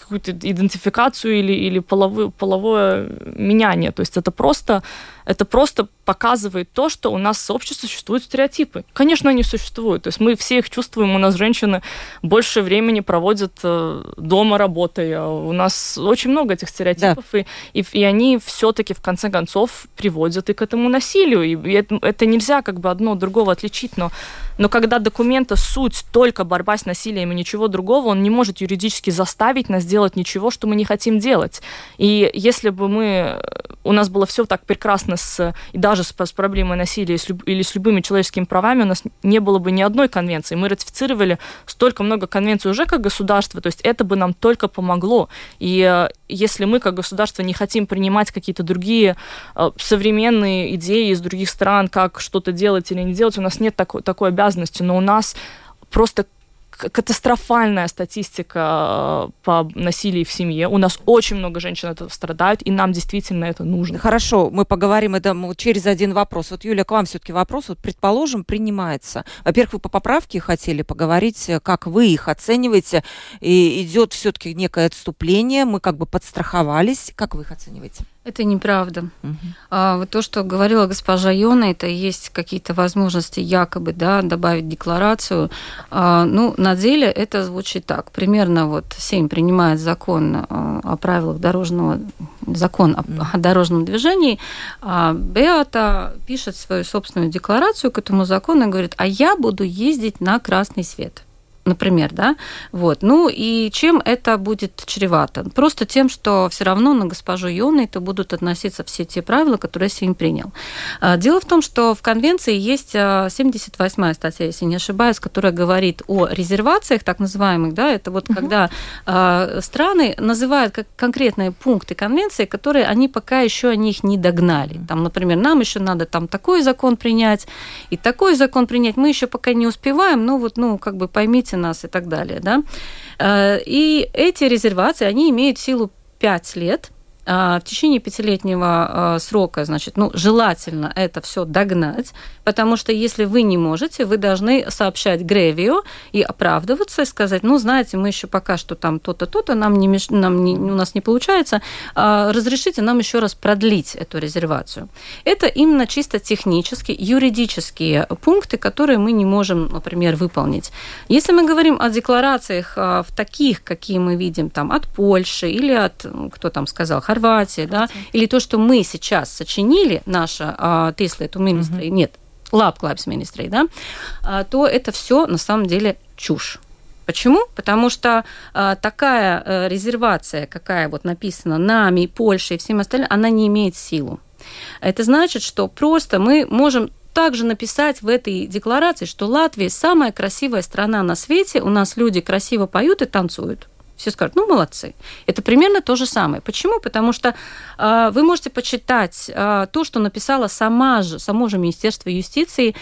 какую-то идентификацию или, или половое, половое меняние. То есть это просто, это просто показывает то, что у нас в сообществе существуют стереотипы. Конечно, они существуют. То есть мы все их чувствуем. У нас женщины больше времени проводят э, дома работая. У нас очень много этих стереотипов, да. и, и, и они все-таки в конце концов приводят и к этому насилию. И, и это, это нельзя как бы одно от другого отличить. Но, но когда документа суть только борьба с насилием и ничего другого, он не может юридически заставить нас делать ничего, что мы не хотим делать. И если бы мы у нас было все так прекрасно с и даже с, с проблемой насилия или с любыми человеческими правами у нас не было бы ни одной конвенции. Мы ратифицировали столько много конвенций уже как государство, то есть это бы нам только помогло. И э, если мы как государство не хотим принимать какие-то другие э, современные идеи из других стран, как что-то делать или не делать, у нас нет такой, такой обязанности, но у нас просто катастрофальная статистика э, по насилию в семье. У нас очень много женщин от этого страдают, и нам действительно это нужно. Хорошо, мы поговорим это через один вопрос. Вот, Юля, к вам все-таки вопрос. Вот, предположим, принимается. Во-первых, вы по поправке хотели поговорить, как вы их оцениваете. И идет все-таки некое отступление, мы как бы подстраховались. Как вы их оцениваете? Это неправда. Угу. А, вот то, что говорила госпожа Йона, это есть какие-то возможности якобы да, добавить декларацию. А, ну, на деле это звучит так. Примерно вот Сейм принимает закон а, о правилах дорожного закон о, о дорожном движении, а Беата пишет свою собственную декларацию к этому закону и говорит, а я буду ездить на красный свет например, да, вот. Ну и чем это будет чревато? Просто тем, что все равно на госпожу Йоны это будут относиться все те правила, которые Сейм принял. А, дело в том, что в конвенции есть 78-я а, статья, если не ошибаюсь, которая говорит о резервациях, так называемых, да, это вот угу. когда э, страны называют как конкретные пункты конвенции, которые они пока еще о них не догнали. Там, например, нам еще надо там такой закон принять и такой закон принять, мы еще пока не успеваем, но вот, ну, как бы поймите, слушайте нас и так далее. Да? Э, и эти резервации, они имеют силу 5 лет, в течение пятилетнего а, срока, значит, ну, желательно это все догнать, потому что если вы не можете, вы должны сообщать Гревио и оправдываться, и сказать, ну, знаете, мы еще пока что там то-то, то-то, нам, не, нам не, у нас не получается, а, разрешите нам еще раз продлить эту резервацию. Это именно чисто технические, юридические пункты, которые мы не можем, например, выполнить. Если мы говорим о декларациях в таких, какие мы видим там от Польши или от, кто там сказал, Хорватия, да, или то, что мы сейчас сочинили, наша а, эту угу. нет, Lab Clubs министрей, да, а, то это все на самом деле чушь. Почему? Потому что э, такая э, резервация, какая вот написана нами, Польшей и всем остальным, она не имеет силу. Это значит, что просто мы можем также написать в этой декларации, что Латвия самая красивая страна на свете, у нас люди красиво поют и танцуют все скажут, ну, молодцы. Это примерно то же самое. Почему? Потому что э, вы можете почитать э, то, что написала сама же, само же Министерство юстиции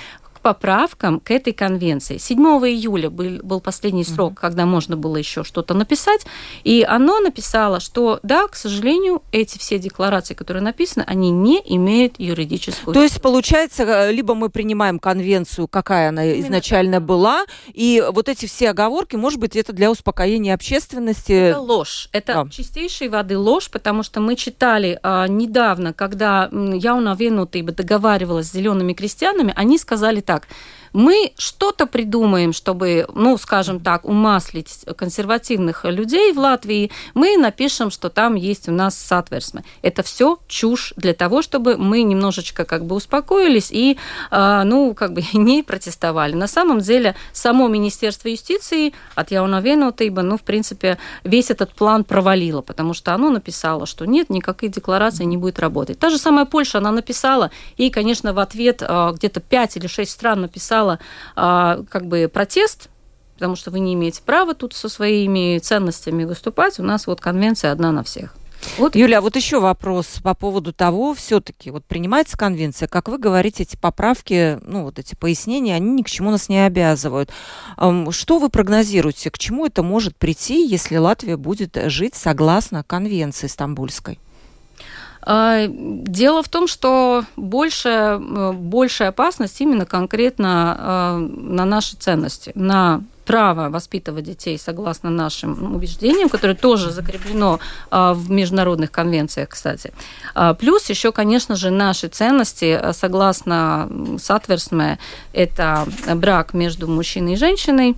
поправкам к этой конвенции. 7 июля был, был последний срок, угу. когда можно было еще что-то написать, и оно написало, что да, к сожалению, эти все декларации, которые написаны, они не имеют юридическую. То есть получается, э, либо мы принимаем конвенцию, какая она Именно изначально так. была, и вот эти все оговорки, может быть, это для успокоения общественности. Это ложь, это да. чистейшей воды ложь, потому что мы читали а, недавно, когда я у Навенуты договаривалась с зелеными крестьянами, они сказали так. Мы что-то придумаем, чтобы, ну, скажем так, умаслить консервативных людей в Латвии. Мы напишем, что там есть у нас сатверсмы. Это все чушь для того, чтобы мы немножечко как бы успокоились и, э, ну, как бы не протестовали. На самом деле, само Министерство юстиции от Яуна Венутейба, ну, в принципе, весь этот план провалило, потому что оно написало, что нет, никакой декларации не будет работать. Та же самая Польша, она написала, и, конечно, в ответ э, где-то 5 или 6 стран написала написала а, как бы протест, потому что вы не имеете права тут со своими ценностями выступать. У нас вот конвенция одна на всех. Вот. Юля, а вот еще вопрос по поводу того, все-таки вот принимается конвенция, как вы говорите, эти поправки, ну вот эти пояснения, они ни к чему нас не обязывают. Что вы прогнозируете, к чему это может прийти, если Латвия будет жить согласно конвенции стамбульской? А, дело в том, что больше, большая опасность именно конкретно а, на наши ценности, на право воспитывать детей согласно нашим убеждениям, которое тоже закреплено а, в международных конвенциях, кстати. Плюс еще, конечно же, наши ценности, согласно Сатверсме, это брак между мужчиной и женщиной,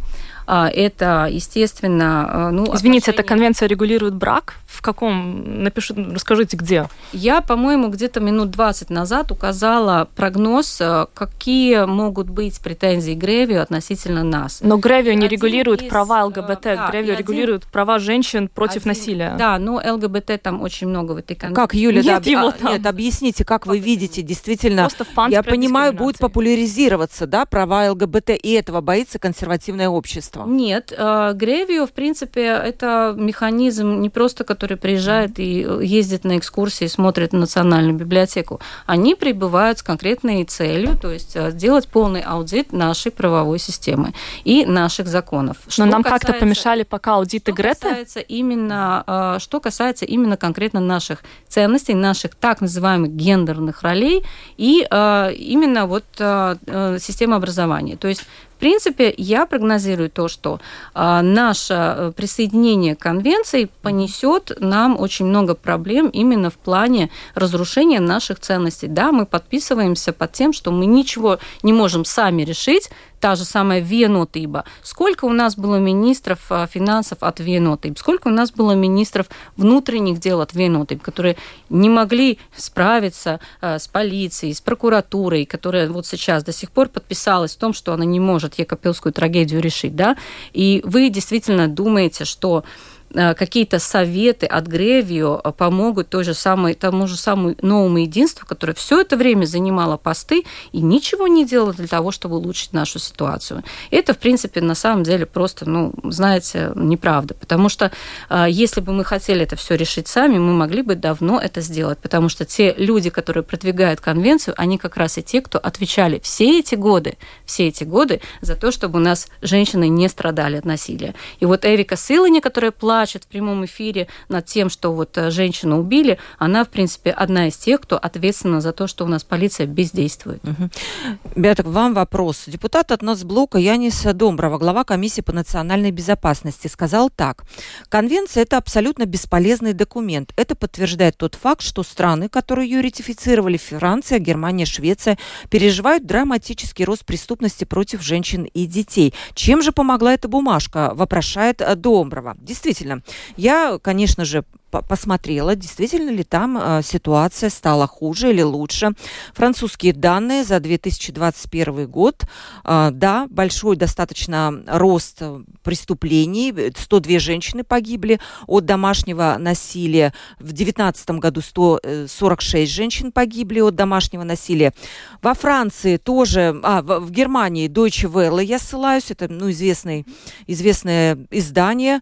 это, естественно, а, ну... Извините, отношения... эта конвенция регулирует брак? В каком? Напиши, расскажите, где? Я, по-моему, где-то минут 20 назад указала прогноз, а, какие могут быть претензии Гревио относительно нас. Но Гревио не регулирует из... права ЛГБТ, да, Гревио регулирует права женщин против один... насилия. Да, но ЛГБТ там очень много в этой конвенции. Как, Юля, нет, да, его а, там. нет, объясните, как вы видите, действительно, я понимаю, будет популяризироваться, да, права ЛГБТ, и этого боится консервативное общество общества? Нет, э, Гревио, в принципе, это механизм не просто, который приезжает и ездит на экскурсии, смотрит национальную библиотеку. Они прибывают с конкретной целью, то есть э, сделать полный аудит нашей правовой системы и наших законов. Но нам как-то помешали пока аудиты Грета? Касается именно, э, что касается именно конкретно наших ценностей, наших так называемых гендерных ролей и именно вот системы образования. То есть принципе, я прогнозирую то, что а, наше э, присоединение к конвенции понесет нам очень много проблем именно в плане разрушения наших ценностей. Да, мы подписываемся под тем, что мы ничего не можем сами решить, та же самая Венотыба. Сколько у нас было министров а, финансов от Венотыб? Сколько у нас было министров внутренних дел от Венотыб, которые не могли справиться а, с полицией, с прокуратурой, которая вот сейчас до сих пор подписалась в том, что она не может Екапелскую трагедию решить, да? И вы действительно думаете, что какие-то советы от Гревио э, помогут той же самой, тому же самому новому единству, которое все это время занимало посты и ничего не делало для того, чтобы улучшить нашу ситуацию. Это, в принципе, на самом деле просто, ну, знаете, неправда. Потому что э, если бы мы хотели это все решить сами, мы могли бы давно это сделать. Потому что те люди, которые продвигают конвенцию, они как раз и те, кто отвечали все эти годы, все эти годы за то, чтобы у нас женщины не страдали от насилия. И вот Эвика Силани, которая плачет, плачет в прямом эфире над тем, что вот э, женщину убили, она, в принципе, одна из тех, кто ответственна за то, что у нас полиция бездействует. Угу. К вам вопрос. Депутат от Нацблока Янис Домброва, глава комиссии по национальной безопасности, сказал так. Конвенция – это абсолютно бесполезный документ. Это подтверждает тот факт, что страны, которые ее ратифицировали, Франция, Германия, Швеция, переживают драматический рост преступности против женщин и детей. Чем же помогла эта бумажка, вопрошает Домброва. Действительно, я, конечно же, посмотрела, действительно ли там э, ситуация стала хуже или лучше. Французские данные за 2021 год, э, да, большой достаточно рост преступлений, 102 женщины погибли от домашнего насилия. В 2019 году 146 женщин погибли от домашнего насилия. Во Франции тоже, а, в Германии Deutsche Welle, я ссылаюсь, это ну, известный, известное издание,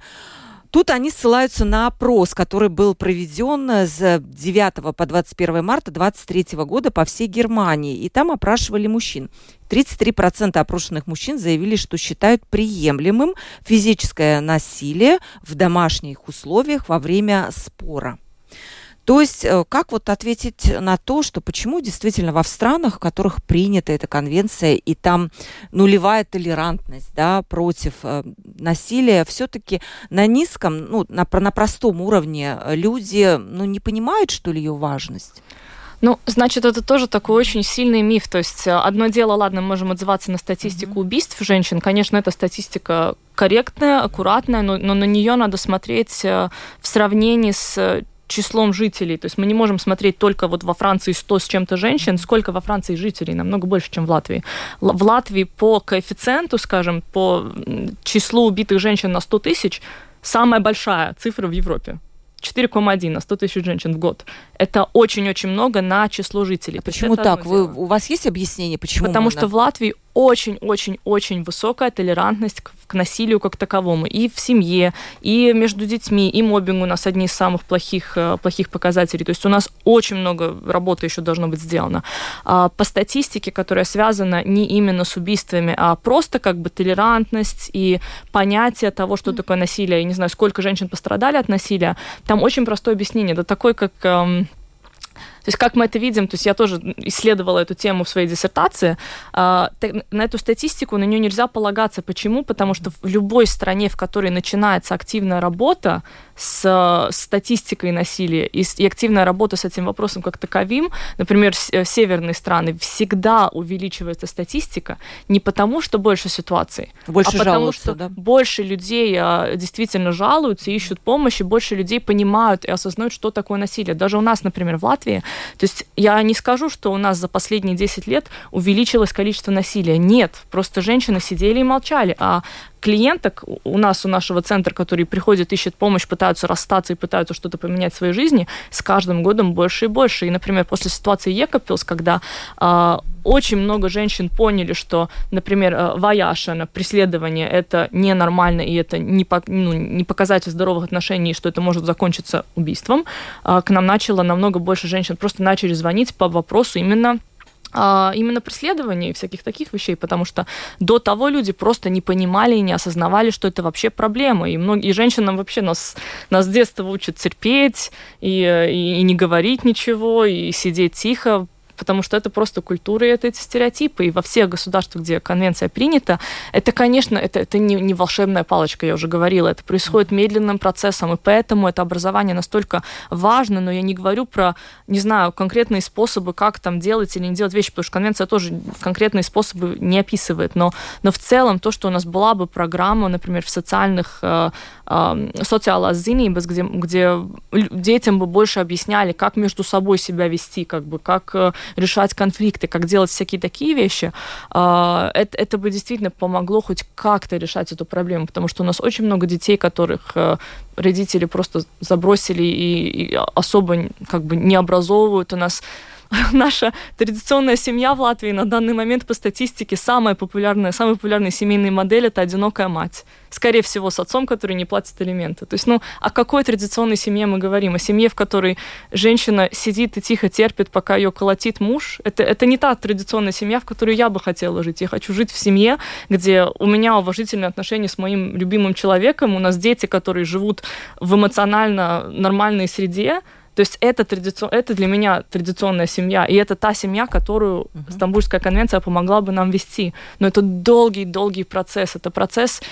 Тут они ссылаются на опрос, который был проведен с 9 по 21 марта 2023 года по всей Германии. И там опрашивали мужчин. 33% опрошенных мужчин заявили, что считают приемлемым физическое насилие в домашних условиях во время спора. То есть, э, как вот ответить на то, что почему действительно во странах, в которых принята эта конвенция, и там нулевая толерантность да, против э, насилия, все-таки на низком, ну, на, на простом уровне люди ну, не понимают, что ли, ее важность? Ну, значит, это тоже такой очень сильный миф. То есть э, одно дело, ладно, мы можем отзываться на статистику mm-hmm. убийств женщин. Конечно, эта статистика корректная, аккуратная, но, но на нее надо смотреть в сравнении с числом жителей. То есть мы не можем смотреть только вот во Франции 100 с чем-то женщин, сколько во Франции жителей, намного больше, чем в Латвии. В Латвии по коэффициенту, скажем, по числу убитых женщин на 100 тысяч, самая большая цифра в Европе. 4,1 на 100 тысяч женщин в год. Это очень-очень много на число жителей. А почему так? Вы, у вас есть объяснение, почему? Потому можно? что в Латвии очень-очень-очень высокая толерантность к, к насилию как таковому. И в семье, и между детьми, и мобинг у нас одни из самых плохих, э, плохих показателей. То есть у нас очень много работы еще должно быть сделано. А, по статистике, которая связана не именно с убийствами, а просто как бы толерантность и понятие того, что такое насилие. Я не знаю, сколько женщин пострадали от насилия. Там очень простое объяснение. Это такой, как эм, то есть как мы это видим, то есть я тоже исследовала эту тему в своей диссертации, а, на эту статистику, на нее нельзя полагаться. Почему? Потому что в любой стране, в которой начинается активная работа с статистикой насилия и, и активная работа с этим вопросом как таковым, например, э, северные страны, всегда увеличивается статистика не потому, что больше ситуаций, больше а потому, что да? больше людей а, действительно жалуются, ищут помощи, больше людей понимают и осознают, что такое насилие. Даже у нас, например, в Латвии то есть я не скажу, что у нас за последние 10 лет увеличилось количество насилия. Нет, просто женщины сидели и молчали, а клиенток у нас, у нашего центра, которые приходят, ищут помощь, пытаются расстаться и пытаются что-то поменять в своей жизни, с каждым годом больше и больше. И, например, после ситуации Екапилс, когда э, очень много женщин поняли, что, например, э, ваяшина, преследование, это ненормально, и это не, по, ну, не показатель здоровых отношений, что это может закончиться убийством, э, к нам начало намного больше женщин, просто начали звонить по вопросу именно а, именно преследования и всяких таких вещей, потому что до того люди просто не понимали и не осознавали, что это вообще проблема. И, многие, и женщинам вообще нас, нас с детства учат терпеть и, и, и не говорить ничего, и сидеть тихо, потому что это просто культура, и это эти стереотипы. И во всех государствах, где конвенция принята, это, конечно, это, это не, не волшебная палочка, я уже говорила, это происходит медленным процессом, и поэтому это образование настолько важно, но я не говорю про, не знаю, конкретные способы, как там делать или не делать вещи, потому что конвенция тоже конкретные способы не описывает, но, но в целом то, что у нас была бы программа, например, в социальных э, zinības, где, где детям бы больше объясняли, как между собой себя вести, как бы, как э, решать конфликты, как делать всякие такие вещи, а, это, это бы действительно помогло хоть как-то решать эту проблему, потому что у нас очень много детей, которых э, родители просто забросили и, и особо как бы не образовывают. У нас наша традиционная семья в Латвии на данный момент по статистике самая популярная, самая популярная семейная модель – это одинокая мать. Скорее всего, с отцом, который не платит алименты. То есть, ну, о какой традиционной семье мы говорим? О семье, в которой женщина сидит и тихо терпит, пока ее колотит муж? Это, это не та традиционная семья, в которой я бы хотела жить. Я хочу жить в семье, где у меня уважительные отношения с моим любимым человеком, у нас дети, которые живут в эмоционально нормальной среде, то есть это, традицион, это для меня традиционная семья, и это та семья, которую uh-huh. Стамбульская конвенция помогла бы нам вести. Но это долгий-долгий процесс, это процесс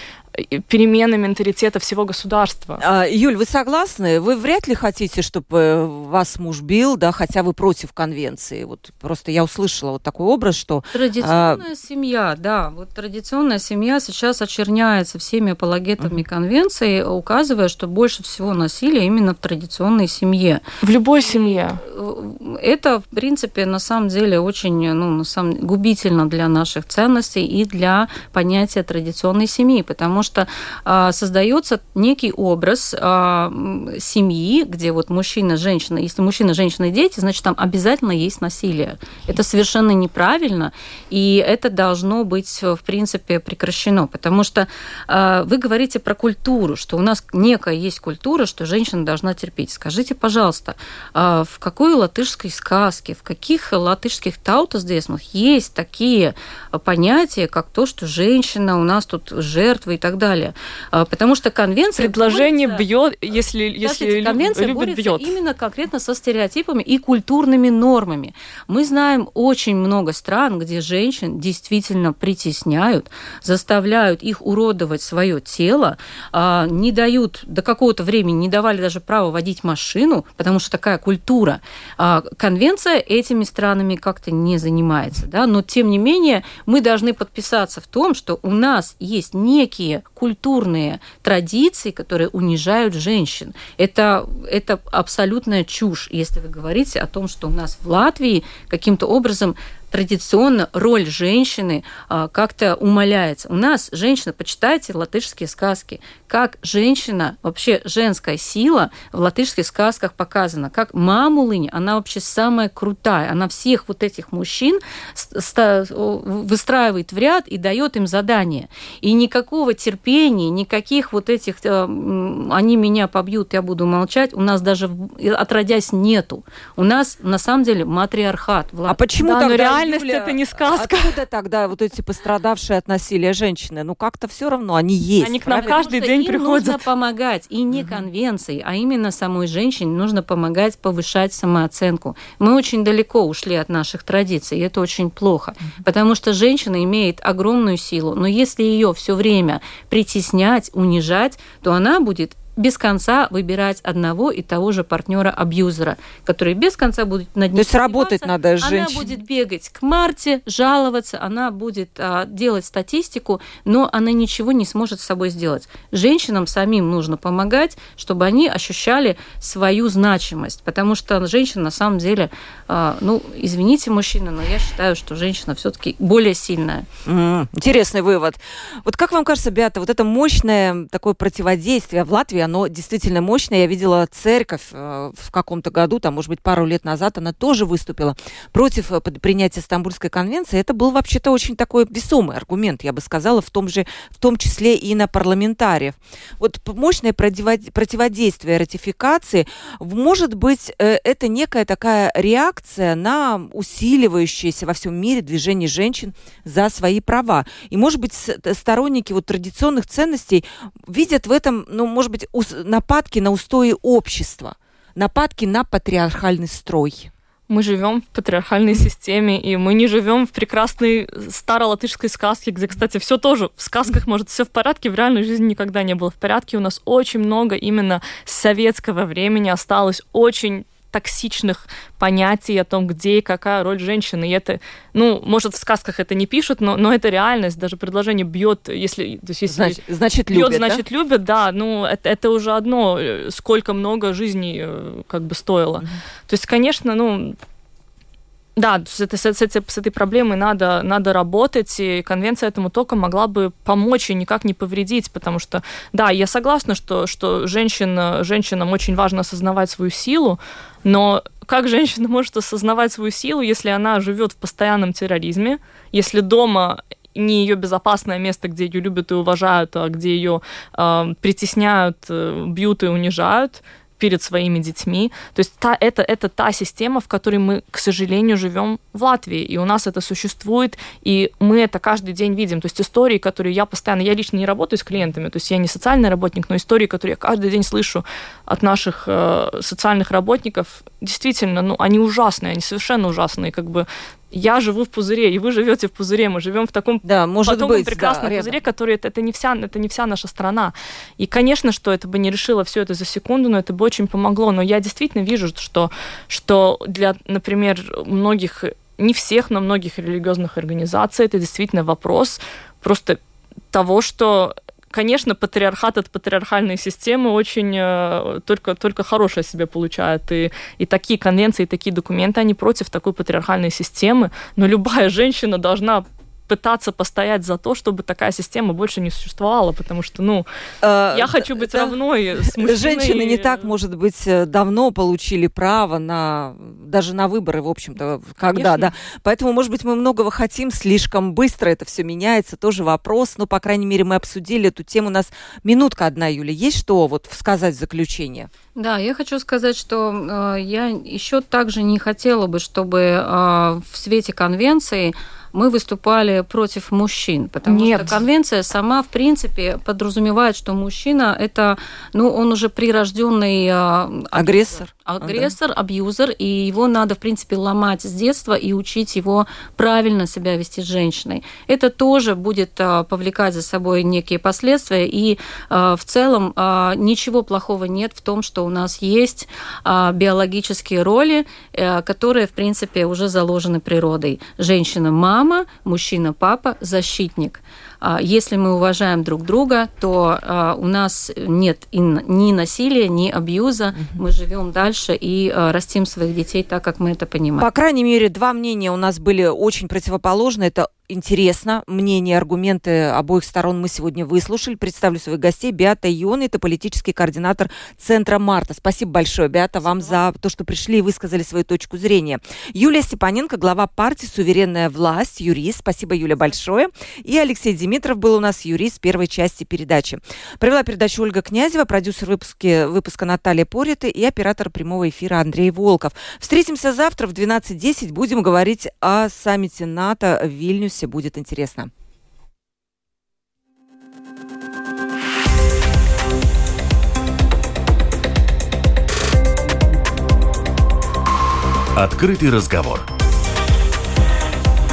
перемены менталитета всего государства. А, Юль, вы согласны? Вы вряд ли хотите, чтобы вас муж бил, да, хотя вы против конвенции. Вот просто я услышала вот такой образ, что... Традиционная а... семья, да. Вот традиционная семья сейчас очерняется всеми апологетами uh-huh. конвенции, указывая, что больше всего насилия именно в традиционной семье. В любой семье. Э, это, в принципе, на самом деле очень ну, на самом... губительно для наших ценностей и для понятия традиционной семьи, потому что что а, создается некий образ а, семьи, где вот мужчина, женщина, если мужчина, женщина и дети, значит, там обязательно есть насилие. Это совершенно неправильно, и это должно быть, в принципе, прекращено, потому что а, вы говорите про культуру, что у нас некая есть культура, что женщина должна терпеть. Скажите, пожалуйста, а, в какой латышской сказке, в каких латышских таутасдесмах есть такие понятия, как то, что женщина у нас тут жертва и так далее. А, потому что конвенция... Предложение борется, бьет, если, если конвенция любит, борется бьет. именно конкретно со стереотипами и культурными нормами. Мы знаем очень много стран, где женщин действительно притесняют, заставляют их уродовать свое тело, а, не дают до какого-то времени, не давали даже право водить машину, потому что такая культура. А, конвенция этими странами как-то не занимается, да, но тем не менее мы должны подписаться в том, что у нас есть некие культурные традиции, которые унижают женщин. Это, это абсолютная чушь, если вы говорите о том, что у нас в Латвии каким-то образом традиционно роль женщины а, как-то умаляется. У нас женщина, почитайте латышские сказки, как женщина, вообще женская сила в латышских сказках показана, как мамулынь, она вообще самая крутая, она всех вот этих мужчин выстраивает в ряд и дает им задание. И никакого терпения, никаких вот этих, э, они меня побьют, я буду молчать, у нас даже отродясь нету. У нас на самом деле матриархат. А почему да, тогда реальность Юля, это не сказка. Откуда тогда вот эти пострадавшие от насилия женщины? Ну как-то все равно они есть. Они к нам правильно? каждый день им приходят. нужно помогать. И не угу. конвенции, а именно самой женщине нужно помогать повышать самооценку. Мы очень далеко ушли от наших традиций, и это очень плохо. Угу. Потому что женщина имеет огромную силу, но если ее все время притеснять, унижать, то она будет без конца выбирать одного и того же партнера-абьюзера, который без конца будет над ним То есть работать надо с женщиной. Она будет бегать к Марте, жаловаться, она будет а, делать статистику, но она ничего не сможет с собой сделать. Женщинам самим нужно помогать, чтобы они ощущали свою значимость, потому что женщина на самом деле, а, ну, извините, мужчина, но я считаю, что женщина все-таки более сильная. Mm, интересный вывод. Вот как вам кажется, Беата, вот это мощное такое противодействие в Латвии, оно действительно мощное. Я видела церковь э, в каком-то году, там, может быть, пару лет назад, она тоже выступила против э, принятия Стамбульской конвенции. Это был вообще-то очень такой весомый аргумент, я бы сказала, в том же, в том числе и на парламентариев. Вот мощное противодействие ратификации, может быть, э, это некая такая реакция на усиливающееся во всем мире движение женщин за свои права. И, может быть, сторонники вот традиционных ценностей видят в этом, ну, может быть, нападки на устои общества, нападки на патриархальный строй. Мы живем в патриархальной системе, и мы не живем в прекрасной старолатышской сказке, где, кстати, все тоже в сказках может все в порядке, в реальной жизни никогда не было в порядке. У нас очень много именно советского времени осталось, очень токсичных понятий о том, где и какая роль женщины. И это, ну, может, в сказках это не пишут, но, но это реальность. Даже предложение бьет, если, то есть, если значит, значит бьет, любят, значит да? любят, да. Ну, это, это уже одно, сколько много жизней э, как бы стоило. Mm-hmm. То есть, конечно, ну, Да, с, с, этой, с этой проблемой надо, надо работать, и конвенция этому только могла бы помочь и никак не повредить, потому что, да, я согласна, что, что женщин, женщинам очень важно осознавать свою силу, но как женщина может осознавать свою силу, если она живет в постоянном терроризме, если дома не ее безопасное место, где ее любят и уважают, а где ее э, притесняют, бьют и унижают, перед своими детьми. То есть та, это, это та система, в которой мы, к сожалению, живем в Латвии, и у нас это существует, и мы это каждый день видим. То есть истории, которые я постоянно, я лично не работаю с клиентами, то есть я не социальный работник, но истории, которые я каждый день слышу от наших э, социальных работников, действительно, ну, они ужасные, они совершенно ужасные, как бы я живу в пузыре, и вы живете в пузыре, мы живем в таком да, может быть, прекрасном да, пузыре, который это, это, не вся, это не вся наша страна. И, конечно, что это бы не решило все это за секунду, но это бы очень помогло. Но я действительно вижу, что, что для, например, многих, не всех, но многих религиозных организаций это действительно вопрос просто того, что конечно, патриархат от патриархальной системы очень э, только, только хорошее себе получает. И, и такие конвенции, и такие документы, они против такой патриархальной системы. Но любая женщина должна пытаться постоять за то, чтобы такая система больше не существовала, потому что, ну, э, я хочу быть да, равной с мужчиной. Женщины не так, может быть, э, давно получили право на даже на выборы, в общем-то, когда, Конечно. да. Поэтому, может быть, мы многого хотим, слишком быстро это все меняется, тоже вопрос. Но, по крайней мере, мы обсудили эту тему. У нас минутка одна, Юля. Есть что вот сказать в заключение? Да, я хочу сказать, что э, я еще также не хотела бы, чтобы э, в свете конвенции мы выступали против мужчин, потому Нет. что конвенция сама, в принципе, подразумевает, что мужчина это, ну, он уже прирожденный э, агрессор агрессор, ага. абьюзер, и его надо, в принципе, ломать с детства и учить его правильно себя вести с женщиной. Это тоже будет а, повлекать за собой некие последствия, и а, в целом а, ничего плохого нет в том, что у нас есть биологические роли, э, которые, в принципе, уже заложены природой. Женщина – мама, мужчина – папа, защитник – если мы уважаем друг друга, то а, у нас нет ни насилия, ни абьюза. Угу. Мы живем дальше и а, растим своих детей так, как мы это понимаем. По крайней мере, два мнения у нас были очень противоположны. Это интересно. Мнения, аргументы обоих сторон мы сегодня выслушали. Представлю своих гостей. Биата Ион, это политический координатор Центра Марта. Спасибо большое, Биата, вам за то, что пришли и высказали свою точку зрения. Юлия Степаненко, глава партии «Суверенная власть», юрист. Спасибо, Юля, большое. И Алексей Димитров был у нас юрист первой части передачи. Провела передачу Ольга Князева, продюсер выпуски, выпуска Наталья Порита и оператор прямого эфира Андрей Волков. Встретимся завтра в 12.10. Будем говорить о саммите НАТО в Вильнюсе будет интересно. Открытый разговор.